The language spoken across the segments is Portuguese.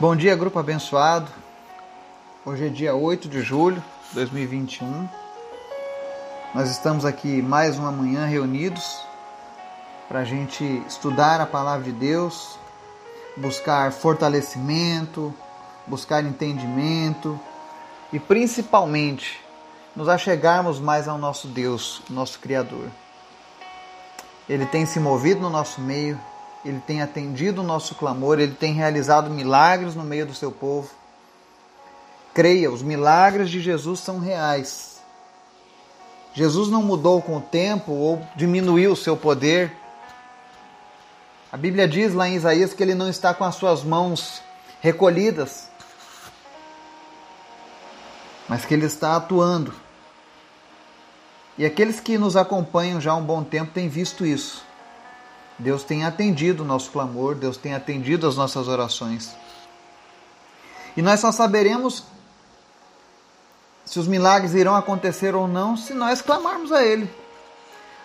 Bom dia, grupo abençoado. Hoje é dia 8 de julho de 2021. Nós estamos aqui mais uma manhã reunidos para a gente estudar a palavra de Deus, buscar fortalecimento, buscar entendimento e principalmente nos achegarmos mais ao nosso Deus, nosso Criador. Ele tem se movido no nosso meio, ele tem atendido o nosso clamor, ele tem realizado milagres no meio do seu povo. Creia, os milagres de Jesus são reais. Jesus não mudou com o tempo ou diminuiu o seu poder. A Bíblia diz lá em Isaías que ele não está com as suas mãos recolhidas, mas que ele está atuando. E aqueles que nos acompanham já há um bom tempo têm visto isso. Deus tem atendido o nosso clamor, Deus tem atendido as nossas orações. E nós só saberemos se os milagres irão acontecer ou não se nós clamarmos a Ele.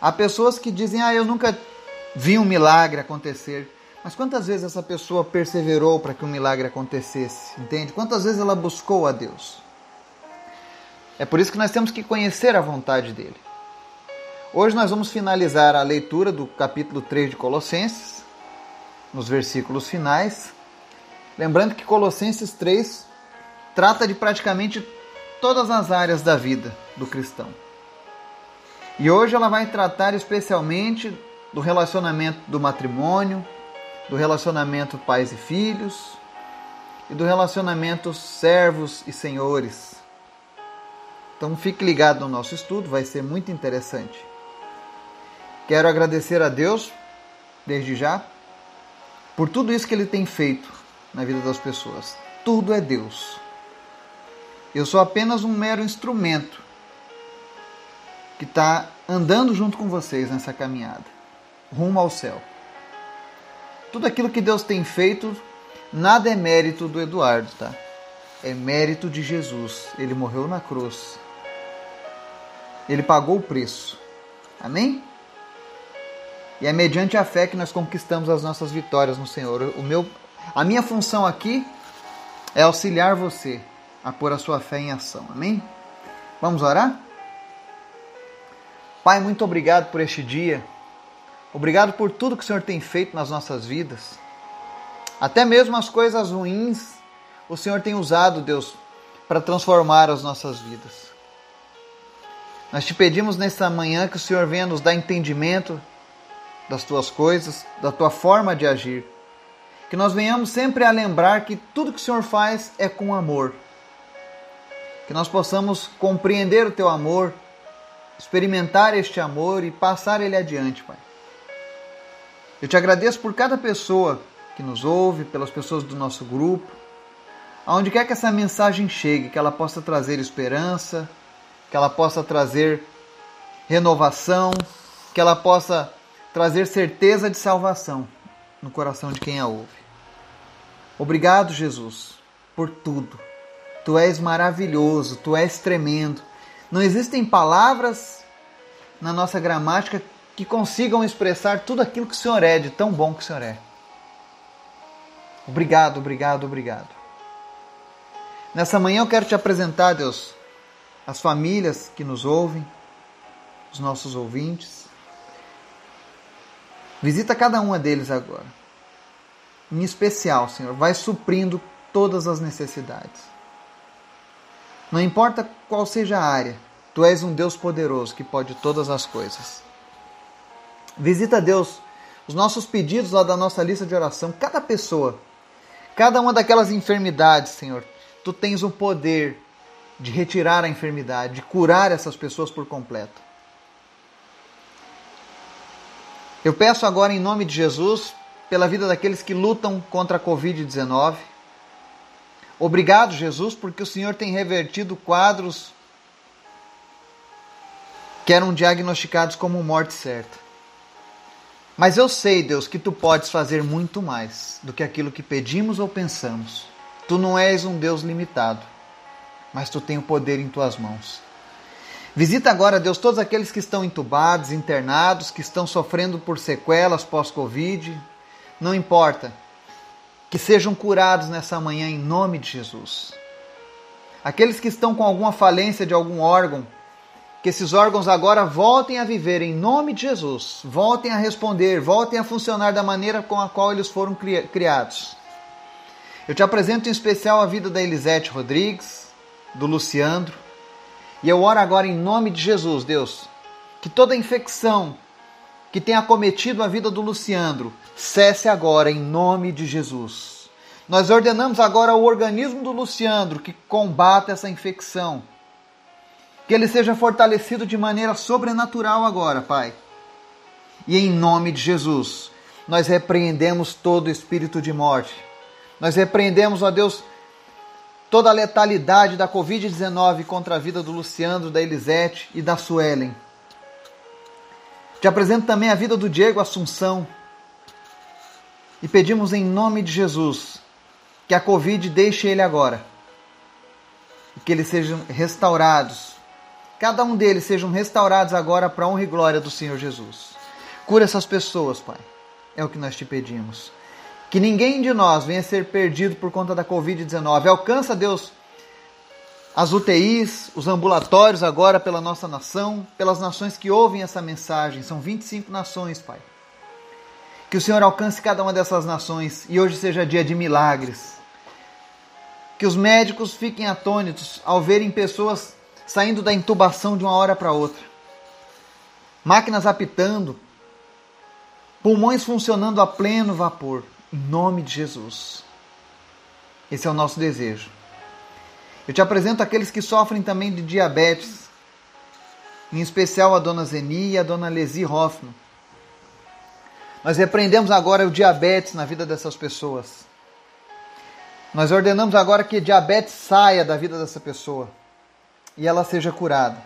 Há pessoas que dizem: Ah, eu nunca vi um milagre acontecer. Mas quantas vezes essa pessoa perseverou para que um milagre acontecesse? Entende? Quantas vezes ela buscou a Deus? É por isso que nós temos que conhecer a vontade dele. Hoje nós vamos finalizar a leitura do capítulo 3 de Colossenses, nos versículos finais. Lembrando que Colossenses 3 trata de praticamente todas as áreas da vida do cristão. E hoje ela vai tratar especialmente do relacionamento do matrimônio, do relacionamento pais e filhos e do relacionamento servos e senhores. Então fique ligado no nosso estudo, vai ser muito interessante. Quero agradecer a Deus, desde já, por tudo isso que Ele tem feito na vida das pessoas. Tudo é Deus. Eu sou apenas um mero instrumento que está andando junto com vocês nessa caminhada, rumo ao céu. Tudo aquilo que Deus tem feito, nada é mérito do Eduardo, tá? É mérito de Jesus. Ele morreu na cruz. Ele pagou o preço. Amém? E é mediante a fé que nós conquistamos as nossas vitórias no Senhor. O meu, a minha função aqui é auxiliar você a pôr a sua fé em ação. Amém? Vamos orar? Pai, muito obrigado por este dia. Obrigado por tudo que o Senhor tem feito nas nossas vidas. Até mesmo as coisas ruins, o Senhor tem usado, Deus, para transformar as nossas vidas. Nós te pedimos nesta manhã que o Senhor venha nos dar entendimento das tuas coisas, da tua forma de agir. Que nós venhamos sempre a lembrar que tudo que o Senhor faz é com amor. Que nós possamos compreender o teu amor, experimentar este amor e passar ele adiante, Pai. Eu te agradeço por cada pessoa que nos ouve, pelas pessoas do nosso grupo, aonde quer que essa mensagem chegue, que ela possa trazer esperança, que ela possa trazer renovação, que ela possa trazer certeza de salvação no coração de quem a ouve. Obrigado, Jesus, por tudo. Tu és maravilhoso, tu és tremendo. Não existem palavras na nossa gramática que consigam expressar tudo aquilo que o Senhor é, de tão bom que o Senhor é. Obrigado, obrigado, obrigado. Nessa manhã eu quero te apresentar, Deus, as famílias que nos ouvem, os nossos ouvintes. Visita cada uma deles agora. Em especial, Senhor, vai suprindo todas as necessidades. Não importa qual seja a área, Tu és um Deus poderoso que pode todas as coisas. Visita, Deus, os nossos pedidos lá da nossa lista de oração, cada pessoa, cada uma daquelas enfermidades, Senhor. Tu tens o poder de retirar a enfermidade, de curar essas pessoas por completo. Eu peço agora, em nome de Jesus, pela vida daqueles que lutam contra a Covid-19. Obrigado, Jesus, porque o Senhor tem revertido quadros que eram diagnosticados como morte certa. Mas eu sei, Deus, que tu podes fazer muito mais do que aquilo que pedimos ou pensamos. Tu não és um Deus limitado, mas tu tens o poder em tuas mãos. Visita agora, Deus, todos aqueles que estão entubados, internados, que estão sofrendo por sequelas pós-Covid. Não importa que sejam curados nessa manhã em nome de Jesus. Aqueles que estão com alguma falência de algum órgão, que esses órgãos agora voltem a viver em nome de Jesus, voltem a responder, voltem a funcionar da maneira com a qual eles foram criados. Eu te apresento em especial a vida da Elisete Rodrigues, do Luciandro, e eu oro agora em nome de Jesus, Deus, que toda infecção que tenha acometido a vida do Luciandro cesse agora em nome de Jesus. Nós ordenamos agora ao organismo do Luciandro que combata essa infecção. Que ele seja fortalecido de maneira sobrenatural agora, Pai. E em nome de Jesus, nós repreendemos todo espírito de morte. Nós repreendemos, ó Deus, toda a letalidade da Covid-19 contra a vida do Luciano, da Elisete e da Suelen. Te apresento também a vida do Diego Assunção. E pedimos em nome de Jesus que a Covid deixe ele agora. E que eles sejam restaurados. Cada um deles sejam restaurados agora para a honra e glória do Senhor Jesus. Cura essas pessoas, Pai. É o que nós te pedimos. Que ninguém de nós venha ser perdido por conta da Covid-19. Alcança, Deus, as UTIs, os ambulatórios agora pela nossa nação, pelas nações que ouvem essa mensagem. São 25 nações, Pai. Que o Senhor alcance cada uma dessas nações e hoje seja dia de milagres. Que os médicos fiquem atônitos ao verem pessoas saindo da intubação de uma hora para outra. Máquinas apitando, pulmões funcionando a pleno vapor, nome de Jesus. Esse é o nosso desejo. Eu te apresento aqueles que sofrem também de diabetes, em especial a dona Zeni e a dona Lesi Hoffman. Nós repreendemos agora o diabetes na vida dessas pessoas. Nós ordenamos agora que diabetes saia da vida dessa pessoa e ela seja curada.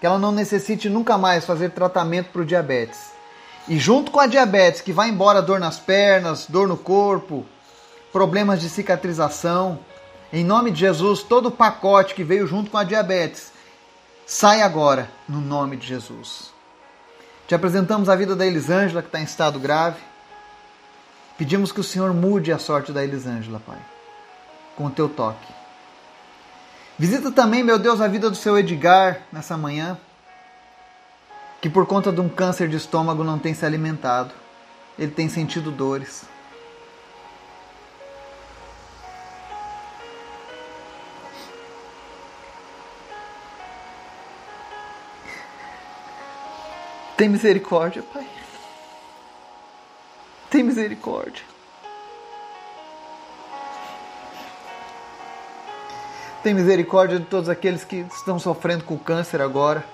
Que ela não necessite nunca mais fazer tratamento para o diabetes. E junto com a diabetes, que vai embora dor nas pernas, dor no corpo, problemas de cicatrização, em nome de Jesus, todo o pacote que veio junto com a diabetes, sai agora, no nome de Jesus. Te apresentamos a vida da Elisângela, que está em estado grave. Pedimos que o Senhor mude a sorte da Elisângela, Pai, com o teu toque. Visita também, meu Deus, a vida do seu Edgar nessa manhã, que por conta de um câncer de estômago não tem se alimentado. Ele tem sentido dores. Tem misericórdia, Pai. Tem misericórdia. Tem misericórdia de todos aqueles que estão sofrendo com câncer agora.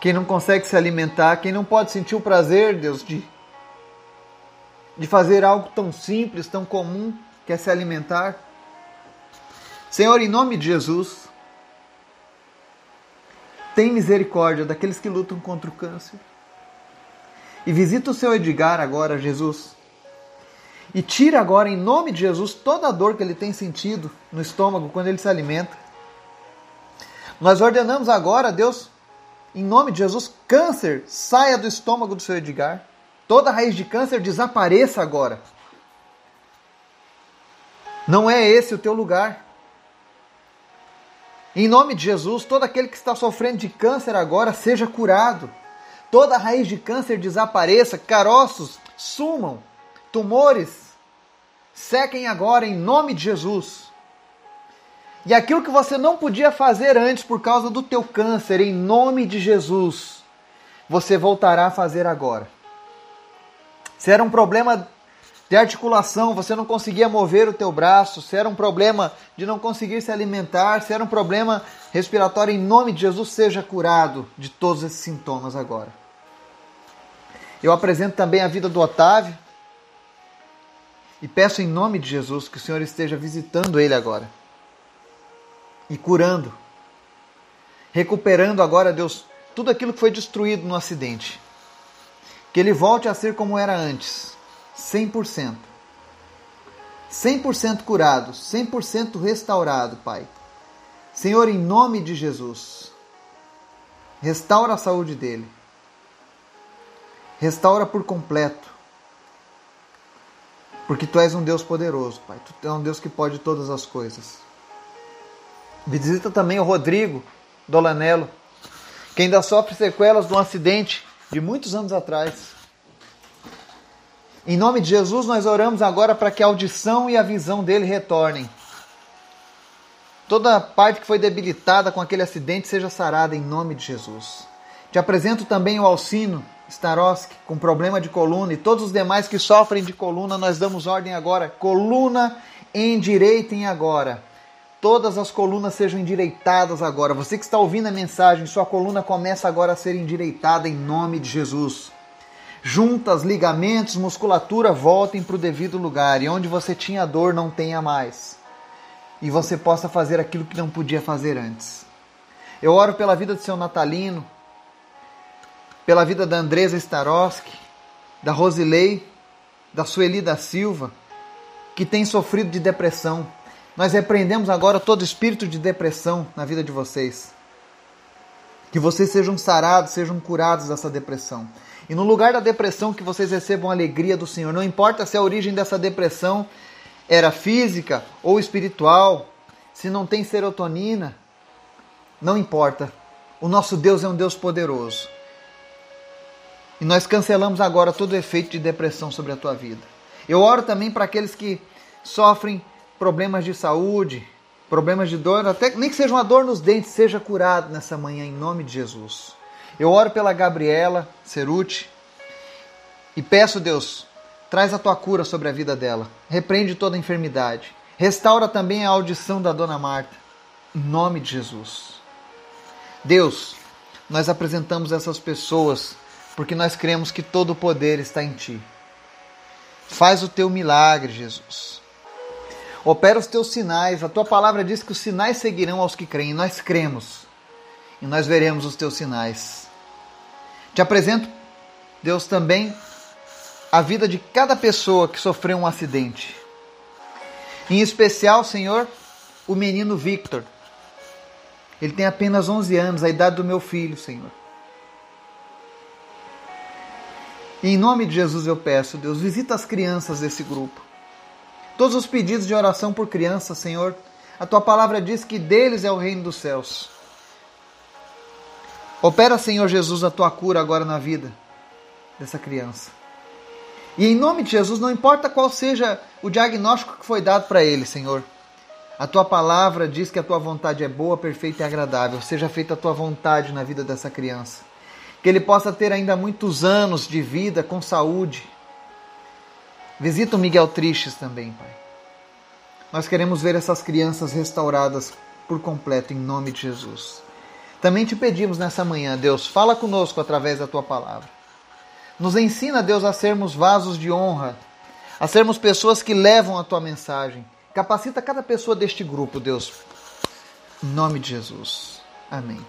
Quem não consegue se alimentar, quem não pode sentir o prazer, Deus, de, de fazer algo tão simples, tão comum, que é se alimentar. Senhor, em nome de Jesus, tem misericórdia daqueles que lutam contra o câncer. E visita o seu Edgar agora, Jesus. E tira agora, em nome de Jesus, toda a dor que ele tem sentido no estômago quando ele se alimenta. Nós ordenamos agora, Deus, em nome de Jesus, câncer saia do estômago do seu Edgar. Toda raiz de câncer desapareça agora. Não é esse o teu lugar. Em nome de Jesus, todo aquele que está sofrendo de câncer agora seja curado. Toda raiz de câncer desapareça, caroços sumam, tumores sequem agora em nome de Jesus. E aquilo que você não podia fazer antes por causa do teu câncer, em nome de Jesus, você voltará a fazer agora. Se era um problema de articulação, você não conseguia mover o teu braço, se era um problema de não conseguir se alimentar, se era um problema respiratório, em nome de Jesus, seja curado de todos esses sintomas agora. Eu apresento também a vida do Otávio e peço em nome de Jesus que o Senhor esteja visitando ele agora e curando, recuperando agora, Deus, tudo aquilo que foi destruído no acidente. Que ele volte a ser como era antes 100%. 100% curado, 100% restaurado, Pai. Senhor, em nome de Jesus, restaura a saúde dele. Restaura por completo. Porque tu és um Deus poderoso, Pai. Tu é um Deus que pode todas as coisas. Visita também o Rodrigo Dolanello, que ainda sofre sequelas de um acidente de muitos anos atrás. Em nome de Jesus, nós oramos agora para que a audição e a visão dele retornem. Toda a parte que foi debilitada com aquele acidente seja sarada em nome de Jesus. Te apresento também o Alcino Staroski com problema de coluna e todos os demais que sofrem de coluna, nós damos ordem agora. Coluna endireitem agora. Todas as colunas sejam endireitadas agora. Você que está ouvindo a mensagem, sua coluna começa agora a ser endireitada em nome de Jesus juntas, ligamentos, musculatura voltem para o devido lugar e onde você tinha dor não tenha mais. E você possa fazer aquilo que não podia fazer antes. Eu oro pela vida do seu Natalino, pela vida da Andresa Staroski, da Rosilei, da Sueli da Silva, que tem sofrido de depressão. Nós repreendemos agora todo espírito de depressão na vida de vocês. Que vocês sejam sarados, sejam curados dessa depressão. E no lugar da depressão, que vocês recebam a alegria do Senhor. Não importa se a origem dessa depressão era física ou espiritual, se não tem serotonina, não importa. O nosso Deus é um Deus poderoso. E nós cancelamos agora todo efeito de depressão sobre a tua vida. Eu oro também para aqueles que sofrem problemas de saúde, problemas de dor, até nem que seja uma dor nos dentes, seja curado nessa manhã em nome de Jesus. Eu oro pela Gabriela Ceruti e peço, Deus, traz a tua cura sobre a vida dela. Repreende toda enfermidade. Restaura também a audição da dona Marta. Em nome de Jesus. Deus, nós apresentamos essas pessoas porque nós cremos que todo o poder está em ti. Faz o teu milagre, Jesus. Opera os teus sinais. A tua palavra diz que os sinais seguirão aos que creem. Nós cremos e nós veremos os teus sinais. Te apresento, Deus, também a vida de cada pessoa que sofreu um acidente. Em especial, Senhor, o menino Victor. Ele tem apenas 11 anos, a idade do meu filho, Senhor. E em nome de Jesus eu peço, Deus, visita as crianças desse grupo. Todos os pedidos de oração por crianças, Senhor, a tua palavra diz que deles é o reino dos céus. Opera, Senhor Jesus, a tua cura agora na vida dessa criança. E em nome de Jesus, não importa qual seja o diagnóstico que foi dado para ele, Senhor. A tua palavra diz que a tua vontade é boa, perfeita e agradável. Seja feita a tua vontade na vida dessa criança. Que ele possa ter ainda muitos anos de vida com saúde. Visita o Miguel Tristes também, Pai. Nós queremos ver essas crianças restauradas por completo em nome de Jesus. Também te pedimos nessa manhã, Deus, fala conosco através da tua palavra. Nos ensina, Deus, a sermos vasos de honra, a sermos pessoas que levam a tua mensagem. Capacita cada pessoa deste grupo, Deus. Em nome de Jesus. Amém.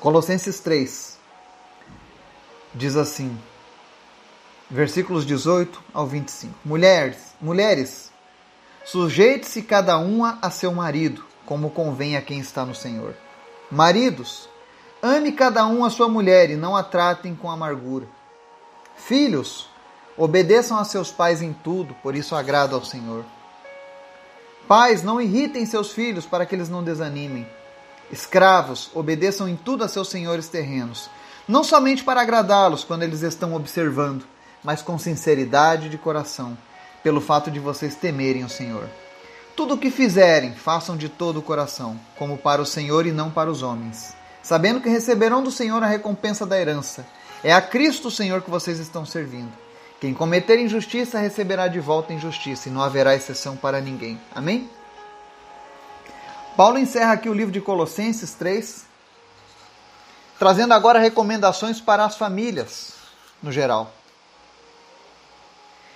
Colossenses 3 diz assim, versículos 18 ao 25. Mulheres, mulheres, sujeite-se cada uma a seu marido, como convém a quem está no Senhor. Maridos, ame cada um a sua mulher e não a tratem com amargura. Filhos, obedeçam a seus pais em tudo, por isso agrada ao Senhor. Pais, não irritem seus filhos para que eles não desanimem. Escravos, obedeçam em tudo a seus senhores terrenos, não somente para agradá-los quando eles estão observando, mas com sinceridade de coração, pelo fato de vocês temerem o Senhor. Tudo o que fizerem, façam de todo o coração, como para o Senhor e não para os homens, sabendo que receberão do Senhor a recompensa da herança. É a Cristo o Senhor que vocês estão servindo. Quem cometer injustiça receberá de volta injustiça, e não haverá exceção para ninguém. Amém? Paulo encerra aqui o livro de Colossenses 3, trazendo agora recomendações para as famílias, no geral.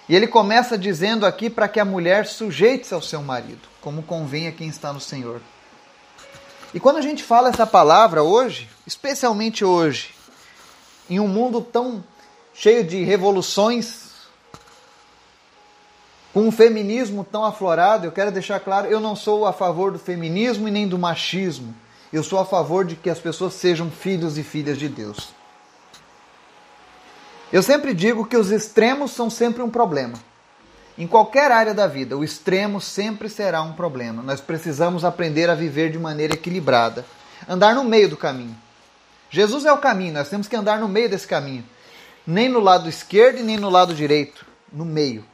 E ele começa dizendo aqui para que a mulher sujeite-se ao seu marido, como convém a quem está no Senhor. E quando a gente fala essa palavra hoje, especialmente hoje, em um mundo tão cheio de revoluções, com um feminismo tão aflorado, eu quero deixar claro, eu não sou a favor do feminismo e nem do machismo. Eu sou a favor de que as pessoas sejam filhos e filhas de Deus. Eu sempre digo que os extremos são sempre um problema. Em qualquer área da vida, o extremo sempre será um problema. Nós precisamos aprender a viver de maneira equilibrada, andar no meio do caminho. Jesus é o caminho, nós temos que andar no meio desse caminho. Nem no lado esquerdo e nem no lado direito, no meio.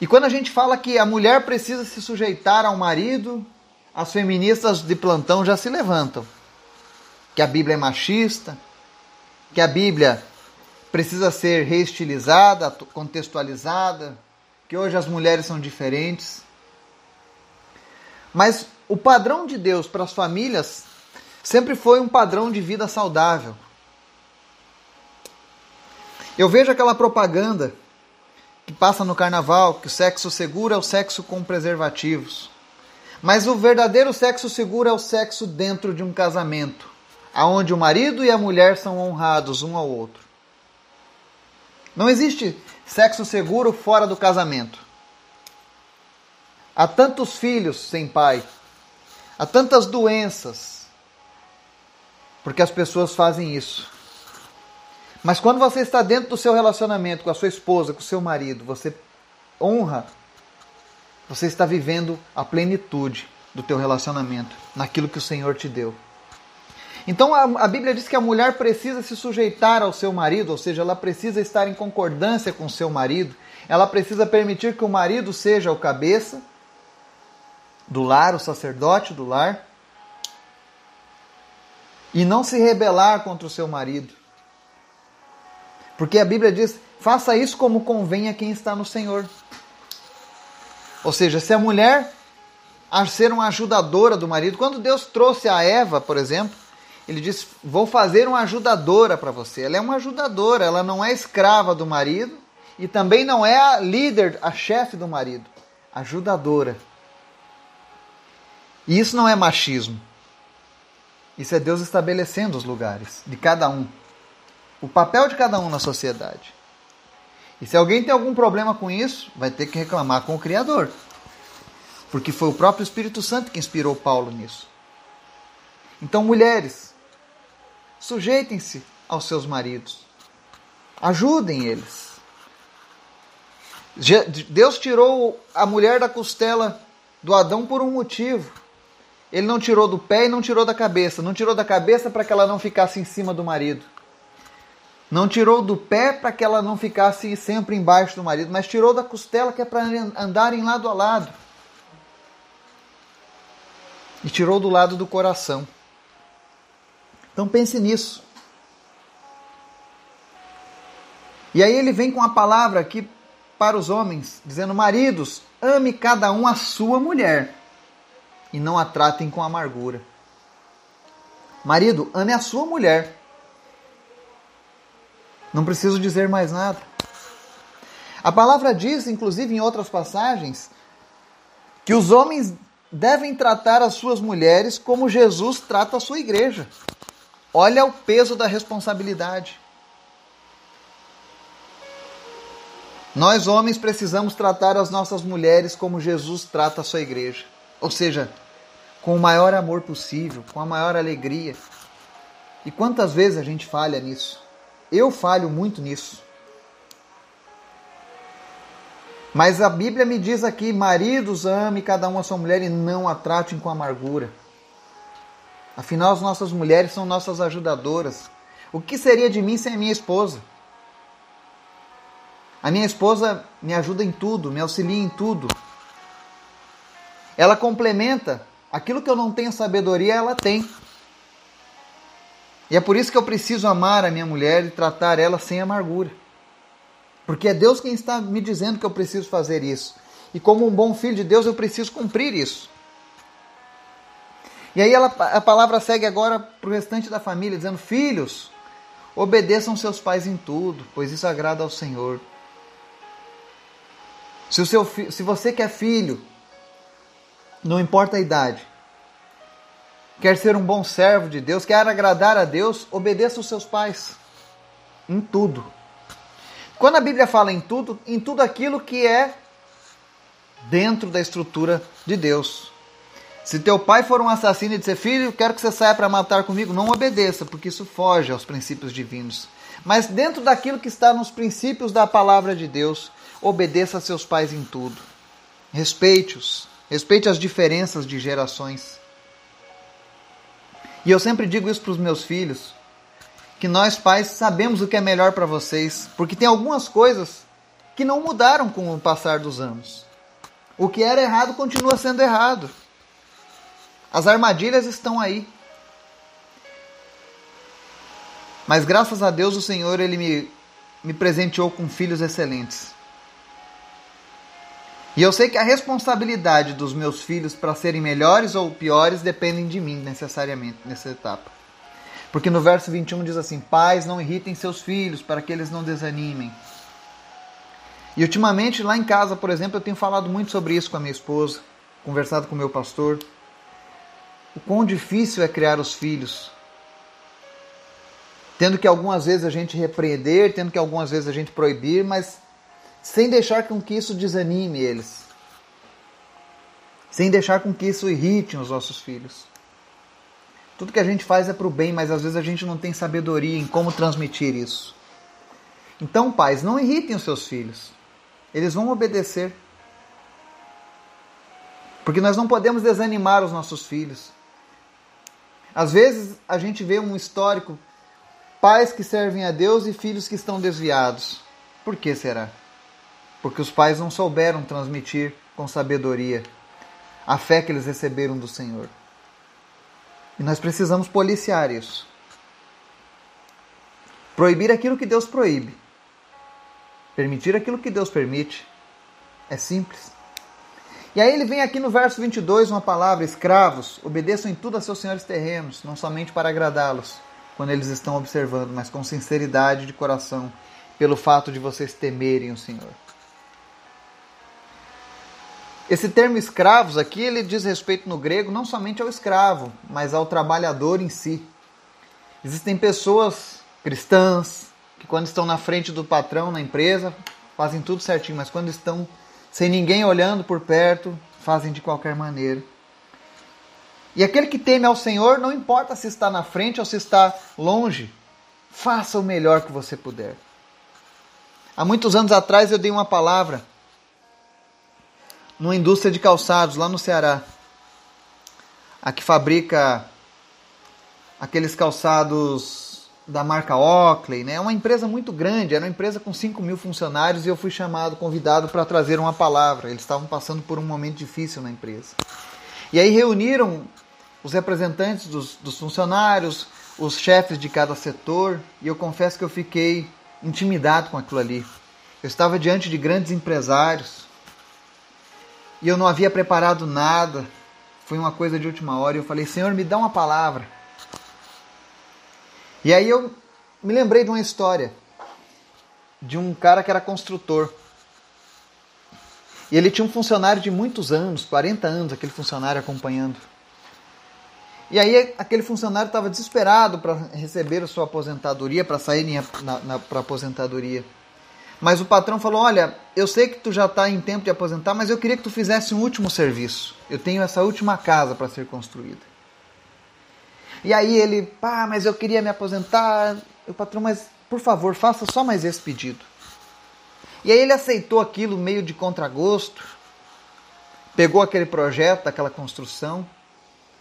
E quando a gente fala que a mulher precisa se sujeitar ao marido, as feministas de plantão já se levantam. Que a Bíblia é machista, que a Bíblia precisa ser reestilizada, contextualizada, que hoje as mulheres são diferentes. Mas o padrão de Deus para as famílias sempre foi um padrão de vida saudável. Eu vejo aquela propaganda que passa no carnaval que o sexo seguro é o sexo com preservativos. Mas o verdadeiro sexo seguro é o sexo dentro de um casamento, aonde o marido e a mulher são honrados um ao outro. Não existe sexo seguro fora do casamento. Há tantos filhos sem pai, há tantas doenças, porque as pessoas fazem isso. Mas quando você está dentro do seu relacionamento com a sua esposa, com o seu marido, você honra, você está vivendo a plenitude do teu relacionamento, naquilo que o Senhor te deu. Então a, a, Bíblia diz que a mulher precisa se sujeitar ao seu marido, ou seja, ela precisa estar em concordância com o seu marido, ela precisa permitir que o marido seja o cabeça do lar, o sacerdote do lar, e não se rebelar contra o seu marido. Porque a Bíblia diz: faça isso como convém a quem está no Senhor. Ou seja, se a mulher a ser uma ajudadora do marido, quando Deus trouxe a Eva, por exemplo, ele disse: Vou fazer uma ajudadora para você. Ela é uma ajudadora, ela não é escrava do marido e também não é a líder, a chefe do marido. Ajudadora. E isso não é machismo. Isso é Deus estabelecendo os lugares de cada um. O papel de cada um na sociedade. E se alguém tem algum problema com isso, vai ter que reclamar com o Criador. Porque foi o próprio Espírito Santo que inspirou Paulo nisso. Então, mulheres, Sujeitem-se aos seus maridos. Ajudem eles. Deus tirou a mulher da costela do Adão por um motivo. Ele não tirou do pé e não tirou da cabeça. Não tirou da cabeça para que ela não ficasse em cima do marido. Não tirou do pé para que ela não ficasse sempre embaixo do marido, mas tirou da costela que é para andarem lado a lado. E tirou do lado do coração. Então pense nisso. E aí ele vem com a palavra aqui para os homens, dizendo: Maridos, ame cada um a sua mulher e não a tratem com amargura. Marido, ame a sua mulher. Não preciso dizer mais nada. A palavra diz, inclusive em outras passagens, que os homens devem tratar as suas mulheres como Jesus trata a sua igreja. Olha o peso da responsabilidade. Nós, homens, precisamos tratar as nossas mulheres como Jesus trata a sua igreja. Ou seja, com o maior amor possível, com a maior alegria. E quantas vezes a gente falha nisso? Eu falho muito nisso. Mas a Bíblia me diz aqui: maridos, ame cada um a sua mulher e não a tratem com amargura. Afinal, as nossas mulheres são nossas ajudadoras. O que seria de mim sem a minha esposa? A minha esposa me ajuda em tudo, me auxilia em tudo. Ela complementa aquilo que eu não tenho sabedoria, ela tem. E é por isso que eu preciso amar a minha mulher e tratar ela sem amargura. Porque é Deus quem está me dizendo que eu preciso fazer isso. E como um bom filho de Deus, eu preciso cumprir isso. E aí ela, a palavra segue agora para o restante da família, dizendo: Filhos, obedeçam seus pais em tudo, pois isso agrada ao Senhor. Se, o seu, se você quer filho, não importa a idade, quer ser um bom servo de Deus, quer agradar a Deus, obedeça os seus pais em tudo. Quando a Bíblia fala em tudo, em tudo aquilo que é dentro da estrutura de Deus. Se teu pai for um assassino e disser, filho, quero que você saia para matar comigo, não obedeça, porque isso foge aos princípios divinos. Mas dentro daquilo que está nos princípios da palavra de Deus, obedeça a seus pais em tudo. Respeite-os. Respeite as diferenças de gerações. E eu sempre digo isso para os meus filhos, que nós pais sabemos o que é melhor para vocês, porque tem algumas coisas que não mudaram com o passar dos anos. O que era errado continua sendo errado. As armadilhas estão aí. Mas graças a Deus o Senhor ele me, me presenteou com filhos excelentes. E eu sei que a responsabilidade dos meus filhos para serem melhores ou piores dependem de mim necessariamente nessa etapa. Porque no verso 21 diz assim: Pais, não irritem seus filhos para que eles não desanimem. E ultimamente lá em casa, por exemplo, eu tenho falado muito sobre isso com a minha esposa, conversado com o meu pastor. O quão difícil é criar os filhos. Tendo que algumas vezes a gente repreender, tendo que algumas vezes a gente proibir, mas sem deixar com que isso desanime eles, sem deixar com que isso irrite os nossos filhos. Tudo que a gente faz é para o bem, mas às vezes a gente não tem sabedoria em como transmitir isso. Então, pais, não irritem os seus filhos. Eles vão obedecer. Porque nós não podemos desanimar os nossos filhos. Às vezes a gente vê um histórico: pais que servem a Deus e filhos que estão desviados. Por que será? porque os pais não souberam transmitir com sabedoria a fé que eles receberam do Senhor. E nós precisamos policiar isso. Proibir aquilo que Deus proíbe. Permitir aquilo que Deus permite. É simples. E aí ele vem aqui no verso 22 uma palavra: escravos, obedeçam em tudo a seus senhores terrenos, não somente para agradá-los, quando eles estão observando, mas com sinceridade de coração, pelo fato de vocês temerem o Senhor. Esse termo escravos aqui, ele diz respeito no grego não somente ao escravo, mas ao trabalhador em si. Existem pessoas cristãs que quando estão na frente do patrão na empresa, fazem tudo certinho, mas quando estão sem ninguém olhando por perto, fazem de qualquer maneira. E aquele que teme ao Senhor, não importa se está na frente ou se está longe, faça o melhor que você puder. Há muitos anos atrás eu dei uma palavra numa indústria de calçados lá no Ceará. A que fabrica aqueles calçados da marca Oakley, né? É uma empresa muito grande, era uma empresa com 5 mil funcionários e eu fui chamado, convidado para trazer uma palavra. Eles estavam passando por um momento difícil na empresa. E aí reuniram os representantes dos, dos funcionários, os chefes de cada setor, e eu confesso que eu fiquei intimidado com aquilo ali. Eu estava diante de grandes empresários, e eu não havia preparado nada. Foi uma coisa de última hora. E eu falei: Senhor, me dá uma palavra. E aí eu me lembrei de uma história de um cara que era construtor. E ele tinha um funcionário de muitos anos, 40 anos, aquele funcionário acompanhando. E aí aquele funcionário estava desesperado para receber a sua aposentadoria, para sair para aposentadoria. Mas o patrão falou: Olha, eu sei que tu já está em tempo de aposentar, mas eu queria que tu fizesse um último serviço. Eu tenho essa última casa para ser construída. E aí ele, pá, mas eu queria me aposentar. O patrão, mas por favor, faça só mais esse pedido. E aí ele aceitou aquilo meio de contragosto, pegou aquele projeto, aquela construção,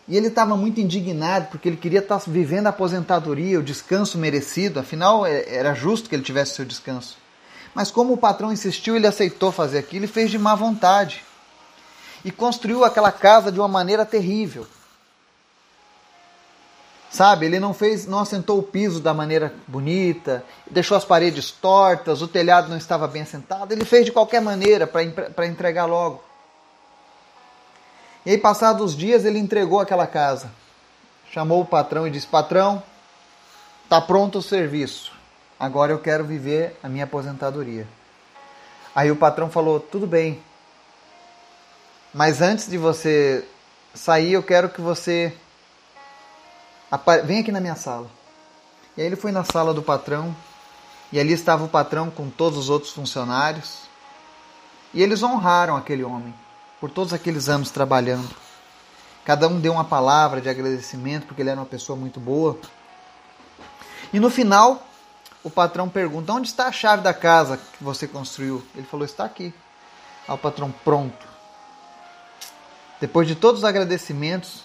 e ele estava muito indignado porque ele queria estar tá vivendo a aposentadoria, o descanso merecido, afinal é, era justo que ele tivesse seu descanso. Mas como o patrão insistiu, ele aceitou fazer aquilo e fez de má vontade. E construiu aquela casa de uma maneira terrível. Sabe, ele não fez, não assentou o piso da maneira bonita, deixou as paredes tortas, o telhado não estava bem assentado, ele fez de qualquer maneira para entregar logo. E aí, passados os dias, ele entregou aquela casa. Chamou o patrão e disse: Patrão, está pronto o serviço agora eu quero viver a minha aposentadoria. Aí o patrão falou: tudo bem, mas antes de você sair, eu quero que você venha aqui na minha sala. E aí ele foi na sala do patrão, e ali estava o patrão com todos os outros funcionários, e eles honraram aquele homem por todos aqueles anos trabalhando. Cada um deu uma palavra de agradecimento, porque ele era uma pessoa muito boa. E no final, o patrão pergunta: Onde está a chave da casa que você construiu? Ele falou: Está aqui. Aí o patrão, pronto. Depois de todos os agradecimentos,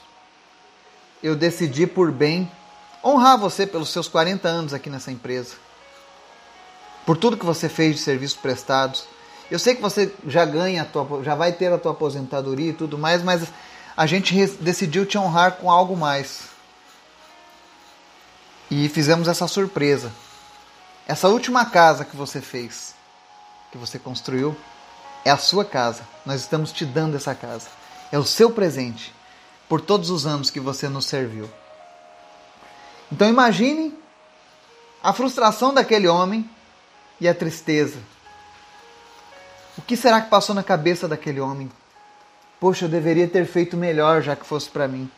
eu decidi por bem honrar você pelos seus 40 anos aqui nessa empresa. Por tudo que você fez de serviços prestados. Eu sei que você já ganha, tua, já vai ter a tua aposentadoria e tudo mais, mas a gente decidiu te honrar com algo mais. E fizemos essa surpresa. Essa última casa que você fez, que você construiu, é a sua casa. Nós estamos te dando essa casa. É o seu presente por todos os anos que você nos serviu. Então imagine a frustração daquele homem e a tristeza. O que será que passou na cabeça daquele homem? Poxa, eu deveria ter feito melhor já que fosse para mim.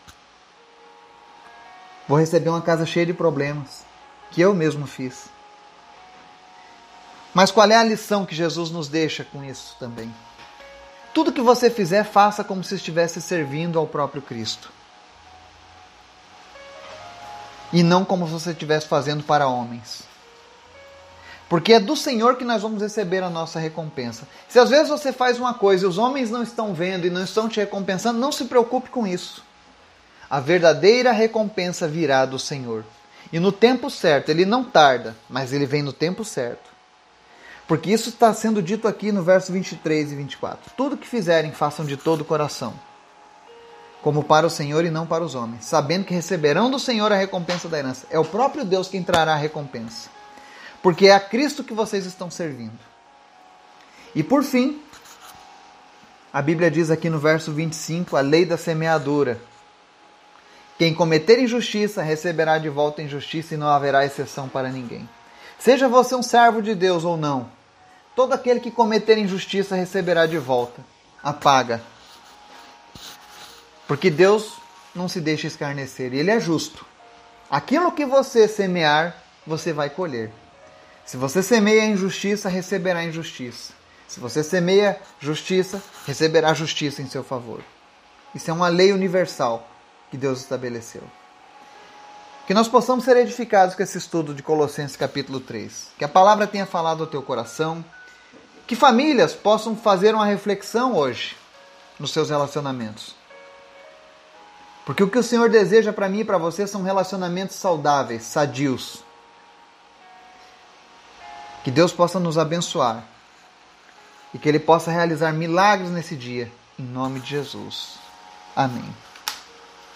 Vou receber uma casa cheia de problemas que eu mesmo fiz. Mas qual é a lição que Jesus nos deixa com isso também? Tudo que você fizer, faça como se estivesse servindo ao próprio Cristo. E não como se você estivesse fazendo para homens. Porque é do Senhor que nós vamos receber a nossa recompensa. Se às vezes você faz uma coisa e os homens não estão vendo e não estão te recompensando, não se preocupe com isso. A verdadeira recompensa virá do Senhor. E no tempo certo, ele não tarda, mas ele vem no tempo certo. Porque isso está sendo dito aqui no verso 23 e 24. Tudo que fizerem, façam de todo o coração, como para o Senhor e não para os homens, sabendo que receberão do Senhor a recompensa da herança. É o próprio Deus quem trará a recompensa. Porque é a Cristo que vocês estão servindo. E por fim, a Bíblia diz aqui no verso 25, a lei da semeadura. Quem cometer injustiça receberá de volta injustiça e não haverá exceção para ninguém. Seja você um servo de Deus ou não, todo aquele que cometer injustiça receberá de volta a paga. Porque Deus não se deixa escarnecer, ele é justo. Aquilo que você semear, você vai colher. Se você semeia injustiça, receberá injustiça. Se você semeia justiça, receberá justiça em seu favor. Isso é uma lei universal que Deus estabeleceu. Que nós possamos ser edificados com esse estudo de Colossenses capítulo 3. Que a palavra tenha falado ao teu coração. Que famílias possam fazer uma reflexão hoje nos seus relacionamentos. Porque o que o Senhor deseja para mim e para você são relacionamentos saudáveis, sadios. Que Deus possa nos abençoar e que Ele possa realizar milagres nesse dia, em nome de Jesus. Amém.